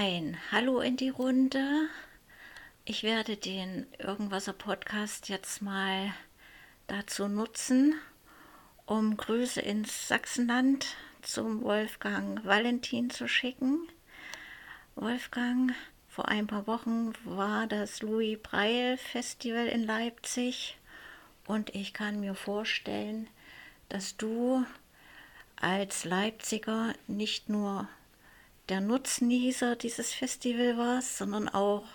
Ein Hallo in die Runde. Ich werde den Irgendwaser Podcast jetzt mal dazu nutzen, um Grüße ins Sachsenland zum Wolfgang Valentin zu schicken. Wolfgang, vor ein paar Wochen war das Louis Breil Festival in Leipzig und ich kann mir vorstellen, dass du als Leipziger nicht nur der Nutznießer dieses Festival warst, sondern auch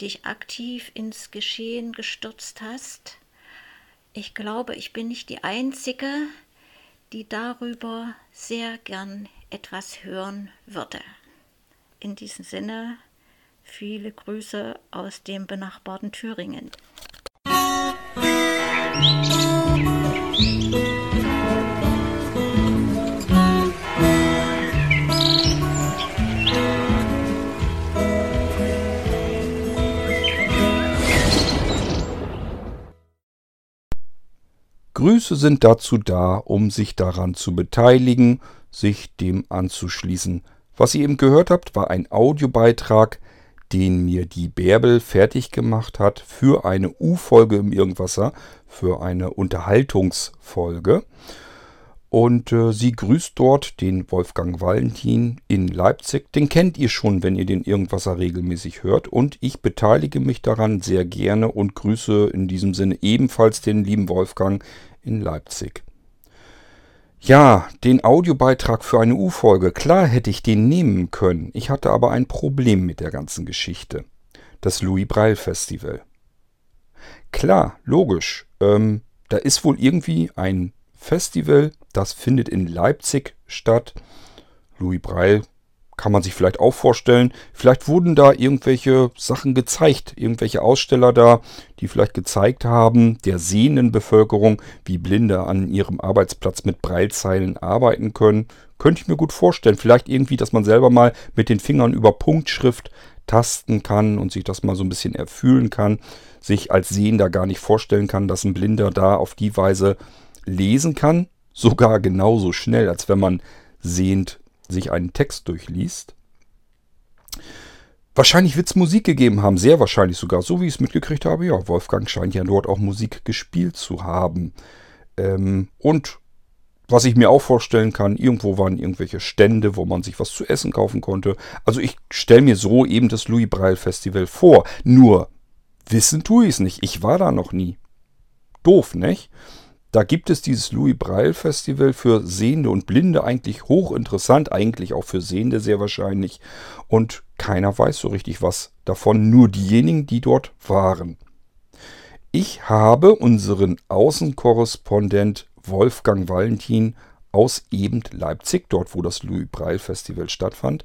dich aktiv ins Geschehen gestürzt hast. Ich glaube, ich bin nicht die Einzige, die darüber sehr gern etwas hören würde. In diesem Sinne viele Grüße aus dem benachbarten Thüringen. Grüße sind dazu da, um sich daran zu beteiligen, sich dem anzuschließen. Was ihr eben gehört habt, war ein Audiobeitrag, den mir die Bärbel fertig gemacht hat für eine U-Folge im Irgendwasser, für eine Unterhaltungsfolge. Und äh, sie grüßt dort den Wolfgang Valentin in Leipzig. Den kennt ihr schon, wenn ihr den Irgendwasser regelmäßig hört. Und ich beteilige mich daran sehr gerne und grüße in diesem Sinne ebenfalls den lieben Wolfgang in Leipzig. Ja, den Audiobeitrag für eine U-Folge. Klar hätte ich den nehmen können. Ich hatte aber ein Problem mit der ganzen Geschichte. Das Louis Braille Festival. Klar, logisch. Ähm, da ist wohl irgendwie ein Festival, das findet in Leipzig statt. Louis Braille kann man sich vielleicht auch vorstellen. Vielleicht wurden da irgendwelche Sachen gezeigt, irgendwelche Aussteller da, die vielleicht gezeigt haben, der sehenden Bevölkerung, wie Blinde an ihrem Arbeitsplatz mit Breilzeilen arbeiten können. Könnte ich mir gut vorstellen. Vielleicht irgendwie, dass man selber mal mit den Fingern über Punktschrift tasten kann und sich das mal so ein bisschen erfühlen kann, sich als Sehender gar nicht vorstellen kann, dass ein Blinder da auf die Weise lesen kann, sogar genauso schnell, als wenn man sehend sich einen Text durchliest. Wahrscheinlich wird es Musik gegeben haben, sehr wahrscheinlich sogar, so wie ich es mitgekriegt habe. Ja, Wolfgang scheint ja dort auch Musik gespielt zu haben. Ähm, und was ich mir auch vorstellen kann, irgendwo waren irgendwelche Stände, wo man sich was zu essen kaufen konnte. Also ich stelle mir so eben das Louis Braille Festival vor. Nur wissen tue ich es nicht. Ich war da noch nie. Doof, nicht? Da gibt es dieses Louis Braille Festival für Sehende und Blinde, eigentlich hochinteressant, eigentlich auch für Sehende sehr wahrscheinlich. Und keiner weiß so richtig was davon, nur diejenigen, die dort waren. Ich habe unseren Außenkorrespondent Wolfgang Valentin aus eben Leipzig, dort wo das Louis Braille Festival stattfand,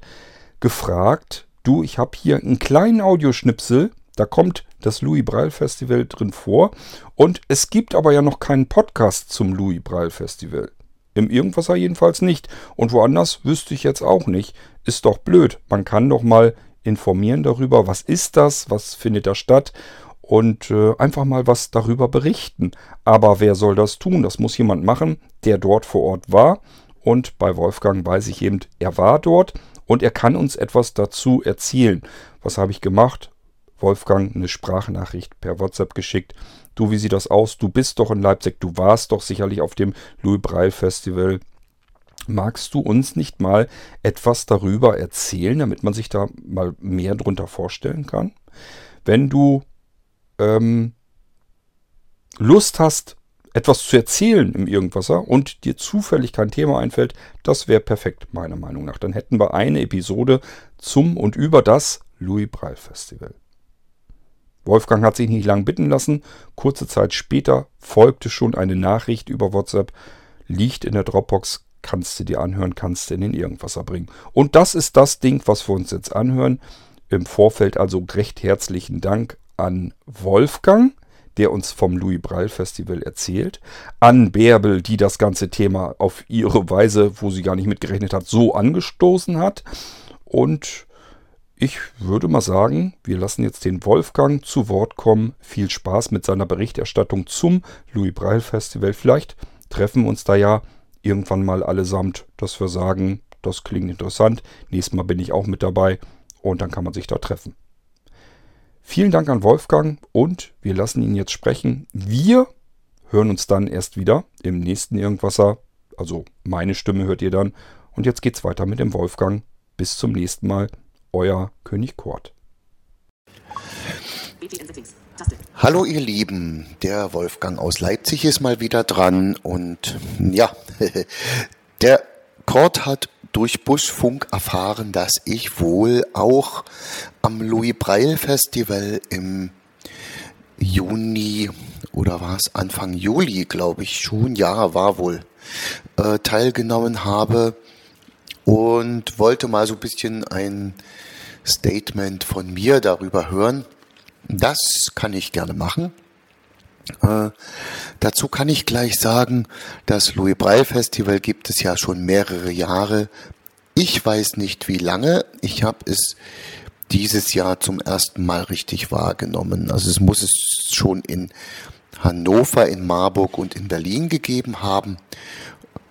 gefragt, du, ich habe hier einen kleinen Audioschnipsel, da kommt das Louis Braille Festival drin vor. Und es gibt aber ja noch keinen Podcast zum Louis Braille Festival. Im Irgendwasser jedenfalls nicht. Und woanders wüsste ich jetzt auch nicht. Ist doch blöd. Man kann doch mal informieren darüber, was ist das, was findet da statt und äh, einfach mal was darüber berichten. Aber wer soll das tun? Das muss jemand machen, der dort vor Ort war. Und bei Wolfgang weiß ich eben, er war dort und er kann uns etwas dazu erzählen. Was habe ich gemacht? Wolfgang eine Sprachnachricht per WhatsApp geschickt. Du, wie sieht das aus? Du bist doch in Leipzig, du warst doch sicherlich auf dem Louis Braille Festival. Magst du uns nicht mal etwas darüber erzählen, damit man sich da mal mehr drunter vorstellen kann? Wenn du ähm, Lust hast, etwas zu erzählen im Irgendwasser und dir zufällig kein Thema einfällt, das wäre perfekt, meiner Meinung nach. Dann hätten wir eine Episode zum und über das Louis Braille Festival. Wolfgang hat sich nicht lang bitten lassen. Kurze Zeit später folgte schon eine Nachricht über WhatsApp. Liegt in der Dropbox, kannst du dir anhören, kannst du in den Irgendwasser bringen. Und das ist das Ding, was wir uns jetzt anhören. Im Vorfeld also recht herzlichen Dank an Wolfgang, der uns vom Louis Braille Festival erzählt, an Bärbel, die das ganze Thema auf ihre Weise, wo sie gar nicht mitgerechnet hat, so angestoßen hat. Und ich würde mal sagen, wir lassen jetzt den Wolfgang zu Wort kommen. Viel Spaß mit seiner Berichterstattung zum Louis Braille Festival. Vielleicht treffen wir uns da ja irgendwann mal allesamt, dass wir sagen, das klingt interessant. Nächstes Mal bin ich auch mit dabei und dann kann man sich da treffen. Vielen Dank an Wolfgang und wir lassen ihn jetzt sprechen. Wir hören uns dann erst wieder im nächsten Irgendwasser. Also meine Stimme hört ihr dann. Und jetzt geht's weiter mit dem Wolfgang. Bis zum nächsten Mal. Euer König Kort. Hallo ihr Lieben, der Wolfgang aus Leipzig ist mal wieder dran und ja, der Kort hat durch Buschfunk erfahren, dass ich wohl auch am Louis Breil Festival im Juni oder war es Anfang Juli, glaube ich schon, ja, war wohl, äh, teilgenommen habe und wollte mal so ein bisschen ein Statement von mir darüber hören. Das kann ich gerne machen. Äh, dazu kann ich gleich sagen, das Louis Braille Festival gibt es ja schon mehrere Jahre. Ich weiß nicht wie lange. Ich habe es dieses Jahr zum ersten Mal richtig wahrgenommen. Also es muss es schon in Hannover, in Marburg und in Berlin gegeben haben.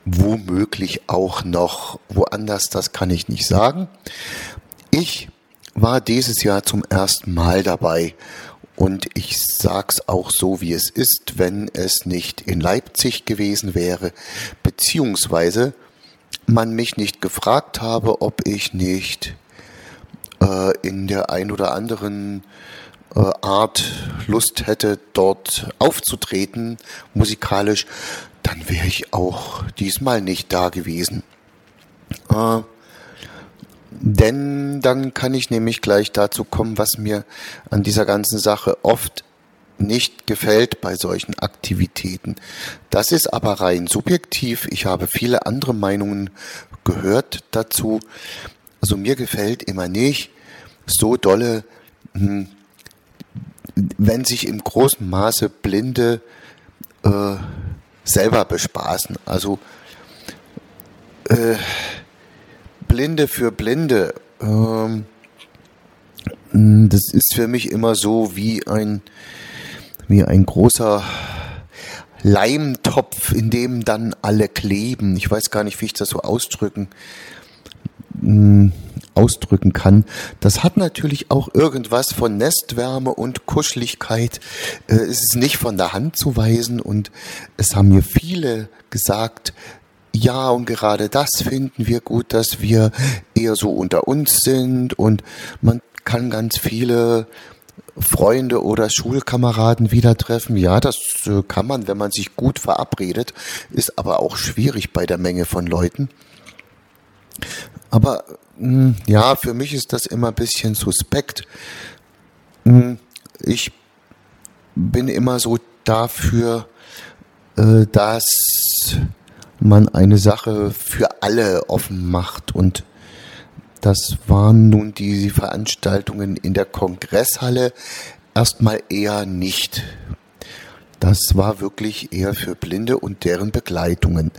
Womöglich auch noch. Woanders, das kann ich nicht sagen. Ich war dieses Jahr zum ersten Mal dabei. Und ich sag's auch so, wie es ist, wenn es nicht in Leipzig gewesen wäre, beziehungsweise man mich nicht gefragt habe, ob ich nicht äh, in der ein oder anderen äh, Art Lust hätte, dort aufzutreten, musikalisch, dann wäre ich auch diesmal nicht da gewesen. Äh, denn dann kann ich nämlich gleich dazu kommen, was mir an dieser ganzen Sache oft nicht gefällt bei solchen Aktivitäten. Das ist aber rein subjektiv. Ich habe viele andere Meinungen gehört dazu. Also mir gefällt immer nicht so dolle, hm, wenn sich im großen Maße Blinde äh, selber bespaßen. Also äh, Blinde für Blinde. Ähm, das ist für mich immer so wie ein, wie ein großer Leimtopf, in dem dann alle kleben. Ich weiß gar nicht, wie ich das so ausdrücken, hm, ausdrücken kann. Das hat natürlich auch irgendwas von Nestwärme und Kuscheligkeit. Äh, es ist nicht von der Hand zu weisen und es haben mir viele gesagt, ja, und gerade das finden wir gut, dass wir eher so unter uns sind und man kann ganz viele Freunde oder Schulkameraden wieder treffen. Ja, das äh, kann man, wenn man sich gut verabredet, ist aber auch schwierig bei der Menge von Leuten. Aber hm, ja, für mich ist das immer ein bisschen suspekt. Hm, ich bin immer so dafür, äh, dass man eine Sache für alle offen macht. Und das waren nun die Veranstaltungen in der Kongresshalle erstmal eher nicht. Das war wirklich eher für Blinde und deren Begleitungen.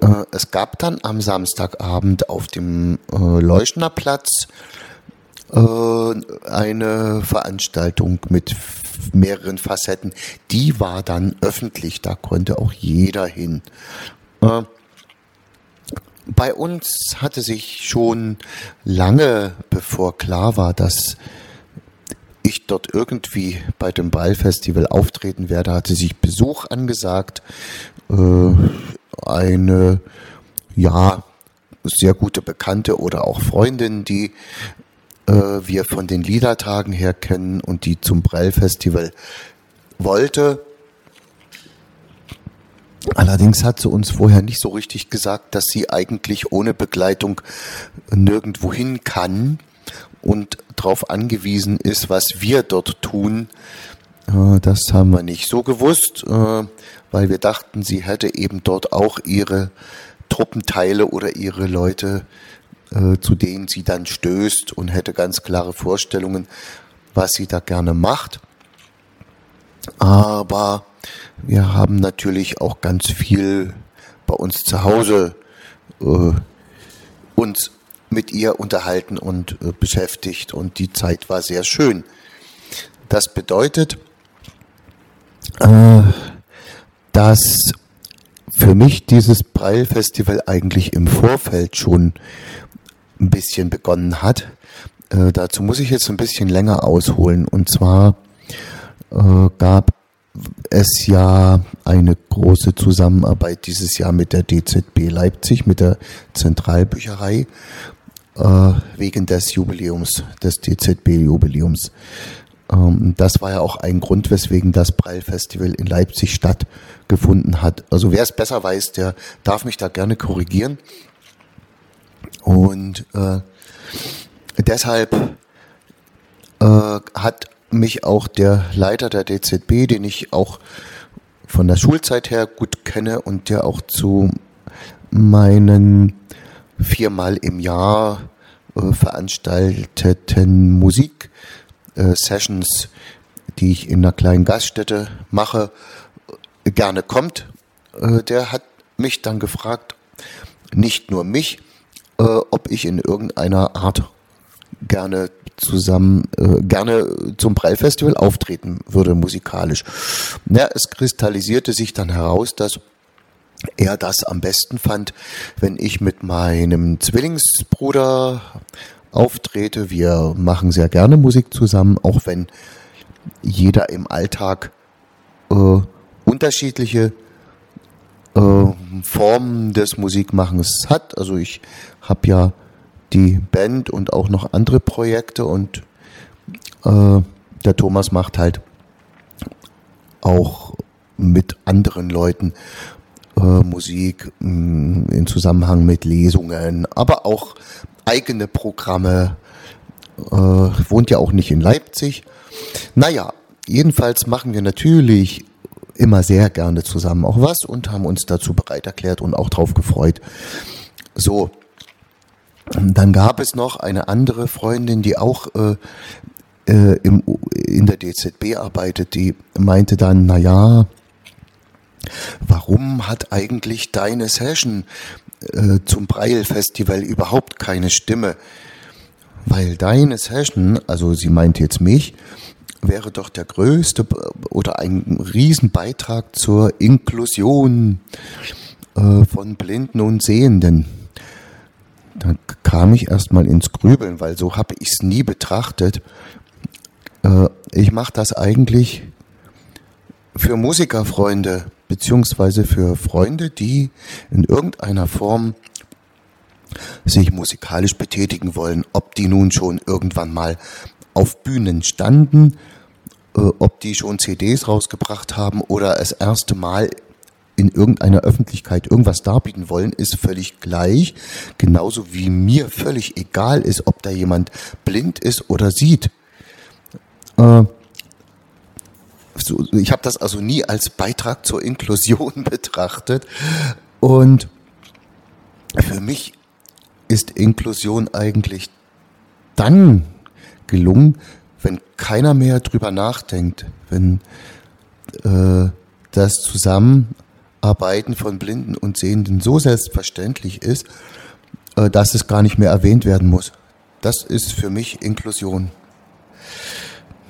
Äh, es gab dann am Samstagabend auf dem äh, Leuschnerplatz äh, eine Veranstaltung mit mehreren Facetten. Die war dann öffentlich, da konnte auch jeder hin. Äh, bei uns hatte sich schon lange, bevor klar war, dass ich dort irgendwie bei dem Ballfestival auftreten werde, hatte sich Besuch angesagt. Eine, ja, sehr gute Bekannte oder auch Freundin, die äh, wir von den Liedertagen her kennen und die zum Brell-Festival wollte. Allerdings hat sie uns vorher nicht so richtig gesagt, dass sie eigentlich ohne Begleitung nirgendwo hin kann und darauf angewiesen ist, was wir dort tun. Äh, das haben wir nicht so gewusst, äh, weil wir dachten, sie hätte eben dort auch ihre Truppenteile oder ihre Leute, äh, zu denen sie dann stößt und hätte ganz klare Vorstellungen, was sie da gerne macht. Aber wir haben natürlich auch ganz viel bei uns zu Hause uns mit ihr unterhalten und beschäftigt und die Zeit war sehr schön. Das bedeutet, äh, dass für mich dieses Breil-Festival eigentlich im Vorfeld schon ein bisschen begonnen hat. Äh, dazu muss ich jetzt ein bisschen länger ausholen. Und zwar äh, gab es ja eine große Zusammenarbeit dieses Jahr mit der DZB Leipzig, mit der Zentralbücherei, äh, wegen des Jubiläums, des DZB-Jubiläums. Ähm, das war ja auch ein Grund, weswegen das Breil-Festival in Leipzig stattgefunden hat. Also wer es besser weiß, der darf mich da gerne korrigieren. Und äh, deshalb äh, hat mich auch der Leiter der DZB, den ich auch von der Schulzeit her gut kenne und der auch zu meinen viermal im Jahr äh, veranstalteten Musik-Sessions, äh, die ich in einer kleinen Gaststätte mache, gerne kommt. Äh, der hat mich dann gefragt, nicht nur mich, äh, ob ich in irgendeiner Art gerne zusammen äh, gerne zum Preilfestival auftreten würde musikalisch. Ja, es kristallisierte sich dann heraus, dass er das am besten fand, wenn ich mit meinem Zwillingsbruder auftrete. Wir machen sehr gerne Musik zusammen, auch wenn jeder im Alltag äh, unterschiedliche äh, Formen des Musikmachens hat. Also ich habe ja die Band und auch noch andere Projekte und äh, der Thomas macht halt auch mit anderen Leuten äh, Musik mh, mm, in Zusammenhang mit Lesungen, aber auch eigene Programme. Äh, wohnt ja auch nicht in Leipzig. Naja, jedenfalls machen wir natürlich immer sehr gerne zusammen auch was und haben uns dazu bereit erklärt und auch drauf gefreut. So, dann gab es noch eine andere Freundin, die auch äh, äh, im, in der DZB arbeitet, die meinte dann, na ja, warum hat eigentlich deine Session äh, zum Breil-Festival überhaupt keine Stimme? Weil deine Session, also sie meint jetzt mich, wäre doch der größte oder ein Riesenbeitrag zur Inklusion äh, von Blinden und Sehenden. Da kam ich erstmal ins Grübeln, weil so habe ich es nie betrachtet. Äh, ich mache das eigentlich für Musikerfreunde, beziehungsweise für Freunde, die in irgendeiner Form sich musikalisch betätigen wollen, ob die nun schon irgendwann mal auf Bühnen standen, äh, ob die schon CDs rausgebracht haben oder das erste Mal in irgendeiner Öffentlichkeit irgendwas darbieten wollen, ist völlig gleich. Genauso wie mir völlig egal ist, ob da jemand blind ist oder sieht. Äh, so, ich habe das also nie als Beitrag zur Inklusion betrachtet. Und für mich ist Inklusion eigentlich dann gelungen, wenn keiner mehr drüber nachdenkt, wenn äh, das zusammen Arbeiten von Blinden und Sehenden so selbstverständlich ist, äh, dass es gar nicht mehr erwähnt werden muss. Das ist für mich Inklusion.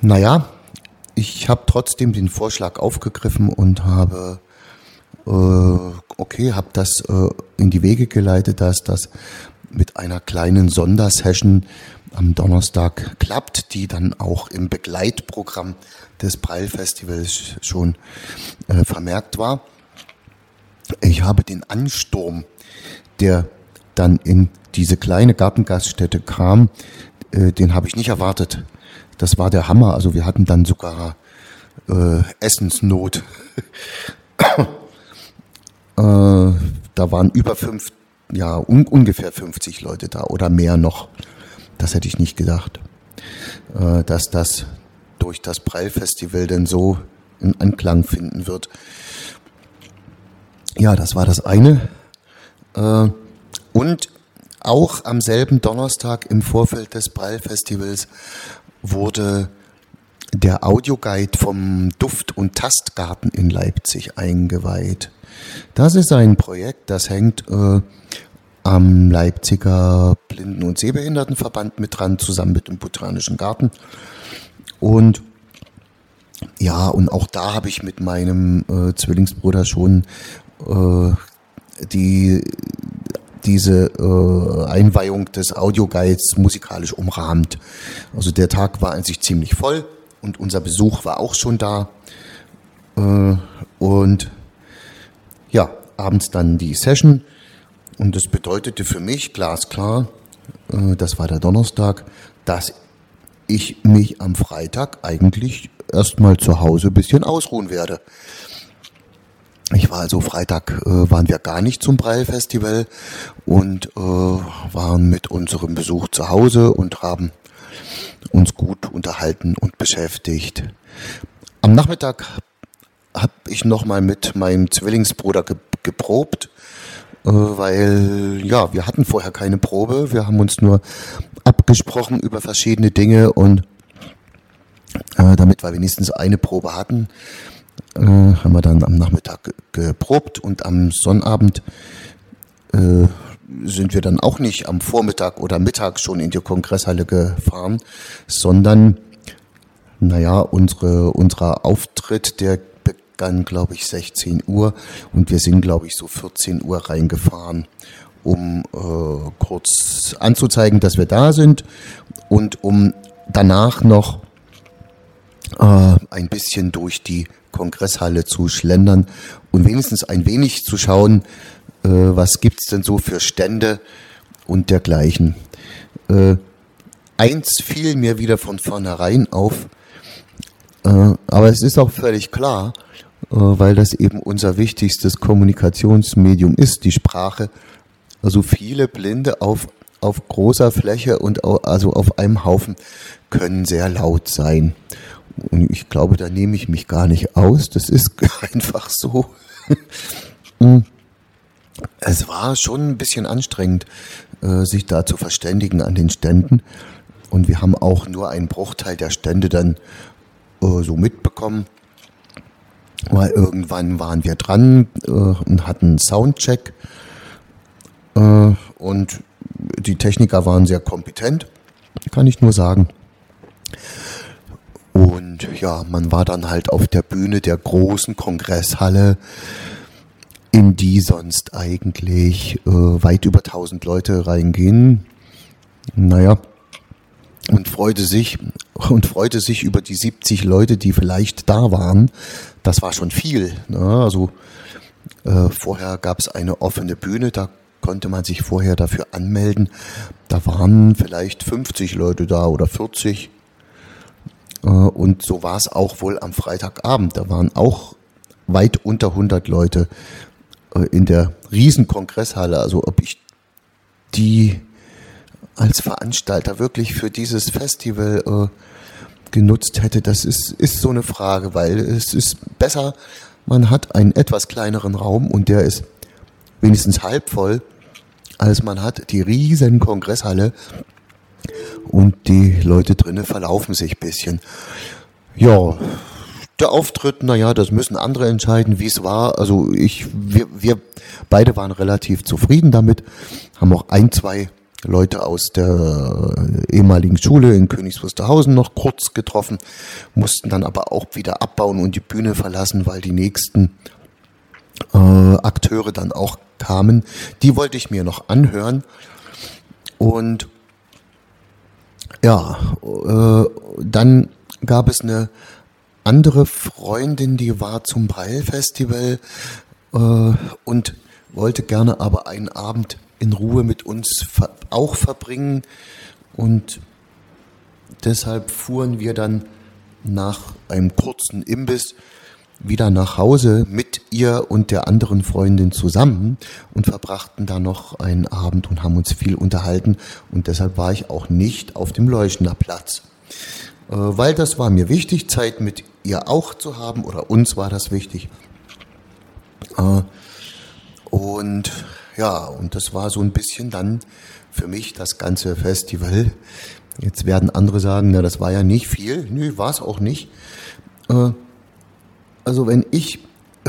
Naja, ich habe trotzdem den Vorschlag aufgegriffen und habe, äh, okay, habe das äh, in die Wege geleitet, dass das mit einer kleinen Sondersession am Donnerstag klappt, die dann auch im Begleitprogramm des Breil-Festivals schon äh, vermerkt war ich habe den Ansturm, der dann in diese kleine Gartengaststätte kam, den habe ich nicht erwartet. Das war der Hammer. Also wir hatten dann sogar äh, Essensnot. äh, da waren über fünf, ja, un ungefähr 50 Leute da oder mehr noch. Das hätte ich nicht gedacht, äh, dass das durch das Preilfestival denn so in Anklang finden wird. Ja, das war das eine. Äh, und auch am selben Donnerstag im Vorfeld des Breil-Festivals wurde der Audioguide vom Duft- und Tastgarten in Leipzig eingeweiht. Das ist ein Projekt, das hängt äh, am Leipziger Blinden- und Sehbehindertenverband mit dran, zusammen mit dem Botanischen Garten. Und ja, und auch da habe ich mit meinem äh, Zwillingsbruder schon äh, die diese äh, Einweihung des Audioguides musikalisch umrahmt. Also der Tag war an sich ziemlich voll und unser Besuch war auch schon da. Äh, und ja, abends dann die Session. Und das bedeutete für mich glasklar, äh, das war der Donnerstag, dass ich mich am Freitag eigentlich erstmal zu Hause ein bisschen ausruhen werde. Ich war also Freitag, äh, waren wir gar nicht zum Breil-Festival und äh, waren mit unserem Besuch zu Hause und haben uns gut unterhalten und beschäftigt. Am Nachmittag habe ich nochmal mit meinem Zwillingsbruder ge geprobt, äh, weil ja, wir hatten vorher keine Probe, wir haben uns nur abgesprochen über verschiedene Dinge und äh, damit wir wenigstens eine Probe hatten, äh, haben wir dann am Nachmittag geprobt und am Sonnabend äh, sind wir dann auch nicht am Vormittag oder Mittag schon in die Kongresshalle gefahren, sondern naja, unsere, unser Auftritt, der begann, glaube ich, 16 Uhr und wir sind, glaube ich, so 14 Uhr reingefahren, um äh, kurz anzuzeigen, dass wir da sind und um danach noch äh, ein bisschen durch die Kongresshalle zu schlendern und wenigstens ein wenig zu schauen, äh, was gibt's denn so für Stände und dergleichen. Äh, eins fiel mir wieder von vornherein auf, äh, aber es ist auch völlig klar, äh, weil das eben unser wichtigstes Kommunikationsmedium ist, die Sprache. Also viele Blinde auf, auf großer Fläche und also auf einem Haufen können sehr laut sein. Und ich glaube, da nehme ich mich gar nicht aus. Das ist einfach so. Hm. es war schon ein bisschen anstrengend, äh, sich da zu verständigen an den Ständen. Und wir haben auch nur einen Bruchteil der Stände dann äh, so mitbekommen. Weil irgendwann waren wir dran äh, und hatten Soundcheck. und die Techniker waren sehr kompetent, kann ich nur sagen. Und ja, man war dann halt auf der Bühne der großen Kongresshalle, in die sonst eigentlich äh, weit über 1000 Leute reingehen. Naja, und freute sich und freute sich über die 70 Leute, die vielleicht da waren. Das war schon viel. Ne? Also äh, vorher gab es eine offene Bühne, da konnte man sich vorher dafür anmelden. Da waren vielleicht 50 Leute da oder 40. Äh, und so war es auch wohl am Freitagabend. Da waren auch weit unter 100 Leute äh, in der Riesenkongresshalle. Also ob ich die als Veranstalter wirklich für dieses Festival äh, genutzt hätte, das ist, ist so eine Frage, weil es ist besser, man hat einen etwas kleineren Raum und der ist wenigstens halb voll, als man hat die riesen Kongresshalle und die Leute drinnen verlaufen sich ein bisschen. Ja, der Auftritt, naja, das müssen andere entscheiden, wie es war. Also ich, wir, wir beide waren relativ zufrieden damit, haben auch ein, zwei Leute aus der ehemaligen Schule in Königs Wusterhausen noch kurz getroffen, mussten dann aber auch wieder abbauen und die Bühne verlassen, weil die nächsten äh, Akteure dann auch kamen. Die wollte ich mir noch anhören und ja, äh, dann gab es eine andere Freundin, die war zum Breil-Festival äh, und wollte gerne aber einen Abend in Ruhe mit uns ver auch verbringen. Und deshalb fuhren wir dann nach einem kurzen Imbiss wieder nach Hause mit ihr und der anderen Freundin zusammen und verbrachten da noch einen Abend und haben uns viel unterhalten und deshalb war ich auch nicht auf dem Leuchtender Platz. Äh, weil das war mir wichtig, Zeit mit ihr auch zu haben oder uns war das wichtig. Äh, und ja, und das war so ein bisschen dann für mich das ganze Festival. Jetzt werden andere sagen, na, das war ja nicht viel. Nö, war es auch nicht. Äh, also wenn ich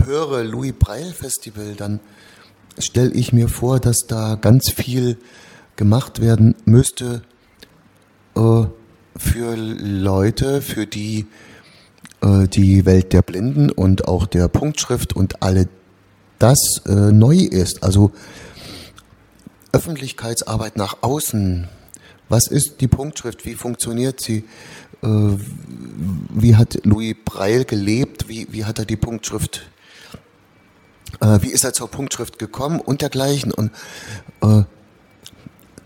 höre Louis Breil Festival, dann stelle ich mir vor, dass da ganz viel gemacht werden müsste äh, für Leute, für die äh, die Welt der Blinden und auch der Punktschrift und alle das äh, neu ist. Also Öffentlichkeitsarbeit nach außen. Was ist die Punktschrift? Wie funktioniert sie? Äh, wie hat Louis Breil gelebt? Wie, wie hat er die Punktschrift, äh, wie ist er zur Punktschrift gekommen und dergleichen? Und äh,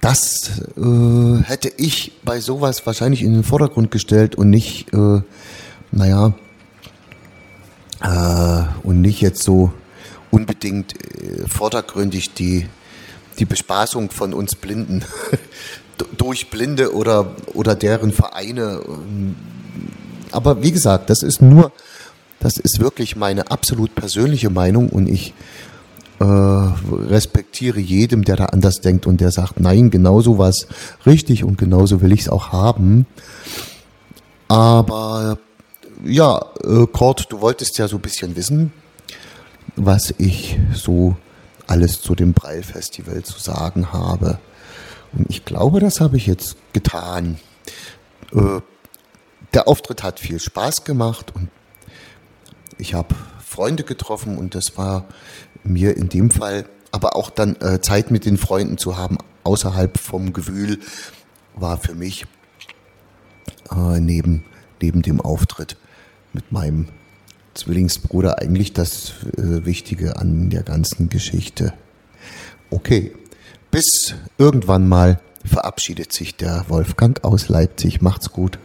das äh, hätte ich bei sowas wahrscheinlich in den Vordergrund gestellt und nicht, äh, naja, äh, und nicht jetzt so unbedingt vordergründig die, die Bespaßung von uns Blinden durch Blinde oder, oder deren Vereine. Aber wie gesagt, das ist nur, das ist wirklich meine absolut persönliche Meinung und ich äh, respektiere jedem, der da anders denkt und der sagt, nein, genauso was richtig und genauso will ich es auch haben. Aber ja, äh, Kurt, du wolltest ja so ein bisschen wissen, was ich so alles zu dem Breil-Festival zu sagen habe. Ich glaube, das habe ich jetzt getan. Äh, der Auftritt hat viel Spaß gemacht und ich habe Freunde getroffen und das war mir in dem Fall, aber auch dann äh, Zeit mit den Freunden zu haben außerhalb vom Gewühl, war für mich äh, neben, neben dem Auftritt mit meinem Zwillingsbruder eigentlich das Wichtige an der ganzen Geschichte. Okay, bis irgendwann mal verabschiedet sich der Wolfgang aus Leipzig. Macht's gut.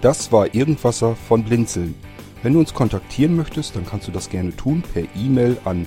Das war Irgendwasser von Blinzeln. Wenn du uns kontaktieren möchtest, dann kannst du das gerne tun per E-Mail an